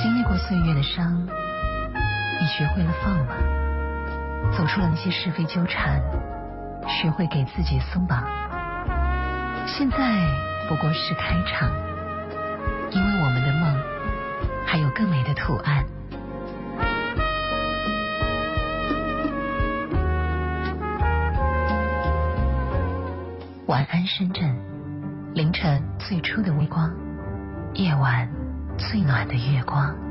经历过岁月的伤，你学会了放了，走出了那些是非纠缠，学会给自己松绑。现在不过是开场，因为我们的梦还有更美的图案。晚安，深圳，凌晨最初的微光，夜晚最暖的月光。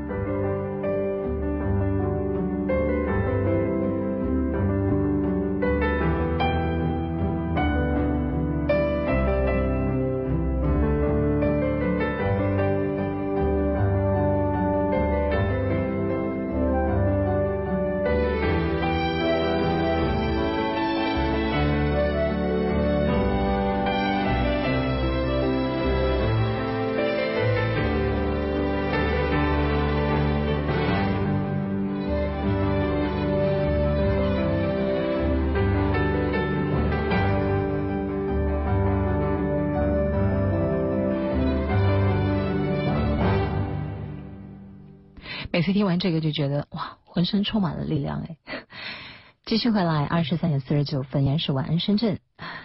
每次听完这个就觉得哇，浑身充满了力量哎。继续回来，二十三点四十九分，依然是晚安深圳。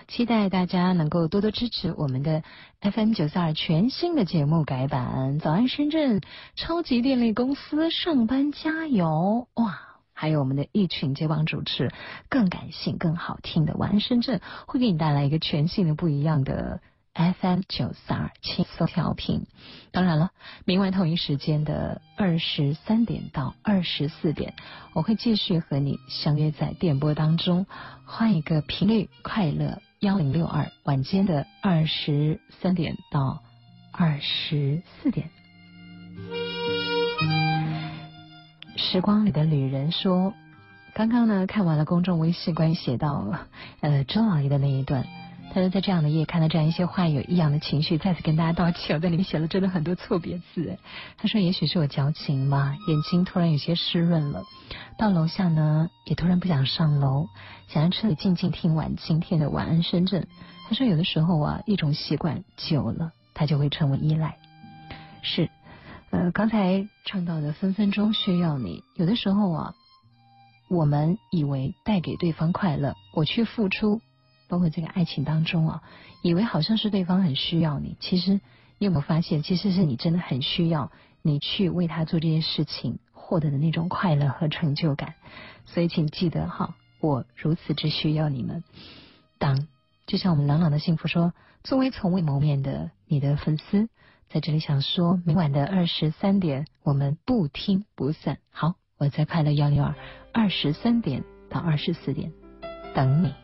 期待大家能够多多支持我们的 FM 九四二全新的节目改版《早安深圳超级电力公司上班加油》哇！还有我们的一群接棒主持，更感性、更好听的晚安深圳，会给你带来一个全新的、不一样的 FM 九四二轻松调频。当然了，明晚同一时间的二十三点到二十四点，我会继续和你相约在电波当中，换一个频率，快乐幺零六二。晚间的二十三点到二十四点。时光里的旅人说，刚刚呢看完了公众微信关于写到呃周老爷的那一段。他说，在这样的夜看到这样一些话，有异样的情绪，再次跟大家道歉。我在里面写了真的很多错别字。他说，也许是我矫情吧，眼睛突然有些湿润了。到楼下呢，也突然不想上楼，想在车里静静听完今天的晚安深圳。他说，有的时候啊，一种习惯久了，它就会成为依赖。是，呃，刚才唱到的分分钟需要你，有的时候啊，我们以为带给对方快乐，我去付出。包括这个爱情当中啊，以为好像是对方很需要你，其实你有没有发现，其实是你真的很需要你去为他做这件事情，获得的那种快乐和成就感。所以请记得哈，我如此之需要你们。当就像我们朗朗的幸福说，作为从未谋面的你的粉丝，在这里想说，每晚的二十三点，我们不听不散。好，我在快乐幺六二二十三点到二十四点等你。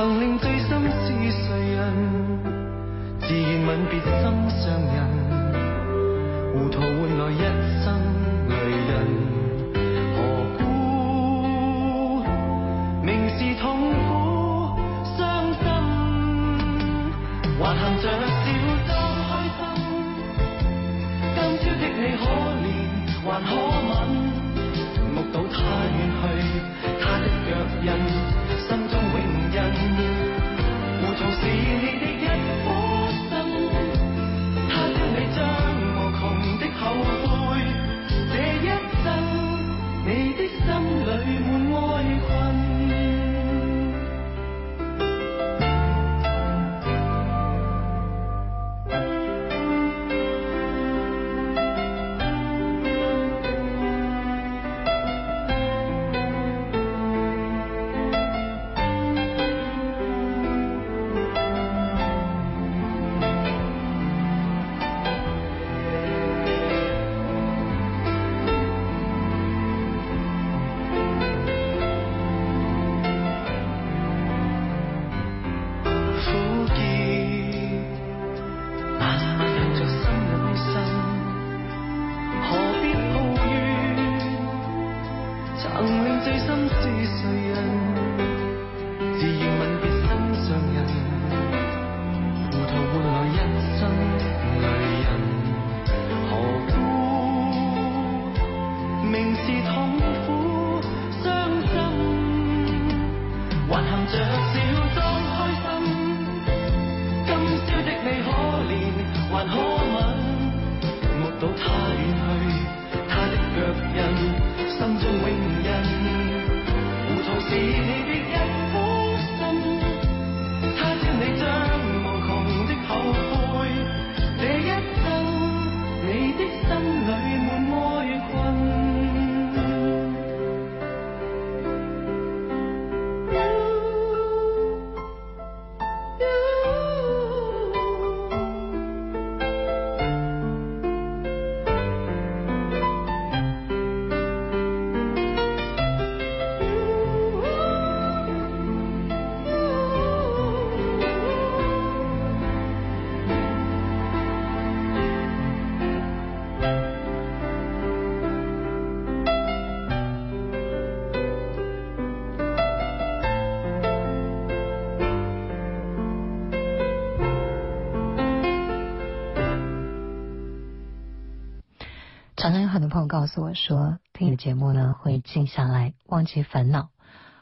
曾令最心是谁人？自愿吻别心。朋友告诉我说，听你的节目呢会静下来，忘记烦恼，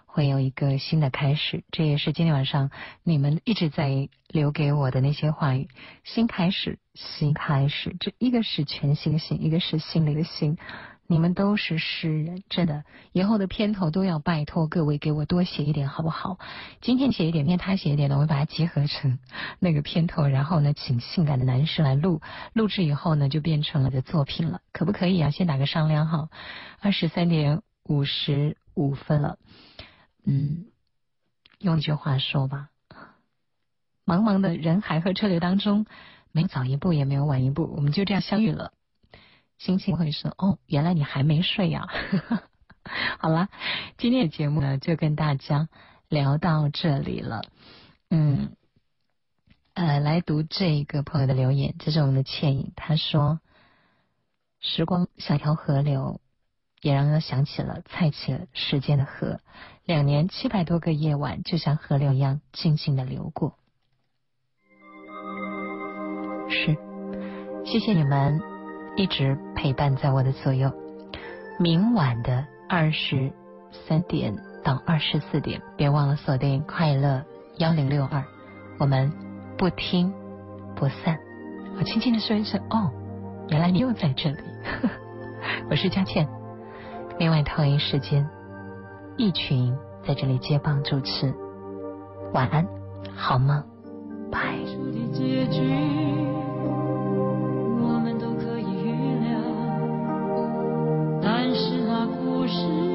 会有一个新的开始。这也是今天晚上你们一直在留给我的那些话语。新开始，新开始，这一个是全新的新，一个是新的一个新。你们都是诗人，真的，以后的片头都要拜托各位给我多写一点，好不好？今天写一点，明天他写一点的，我会把它结合成 那个片头，然后呢，请性感的男士来录，录制以后呢，就变成了的作品了，可不可以啊？先打个商量哈。二十三点五十五分了，嗯，用一句话说吧，茫茫的人海和车流当中，没早一步，也没有晚一步，我们就这样相遇了。心情会是哦，原来你还没睡呀、啊。好啦，今天的节目呢就跟大家聊到这里了。嗯，呃，来读这一个朋友的留言，这是我们的倩影，他说：“时光像条河流，也让他想起了蔡琴《时间的河》。两年七百多个夜晚，就像河流一样静静的流过。”是，谢谢你们。一直陪伴在我的左右。明晚的二十三点到二十四点，别忘了锁定快乐幺零六二，我们不听不散。我轻轻的说一声，哦，原来你又在这里。我是佳倩，另外同一时间，一群在这里接棒主持。晚安，好梦？拜。结局。是。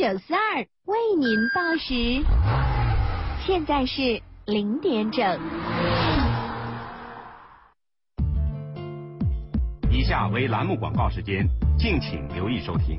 九四二为您报时。现在是零点整。以下为栏目广告时间敬请留意收听。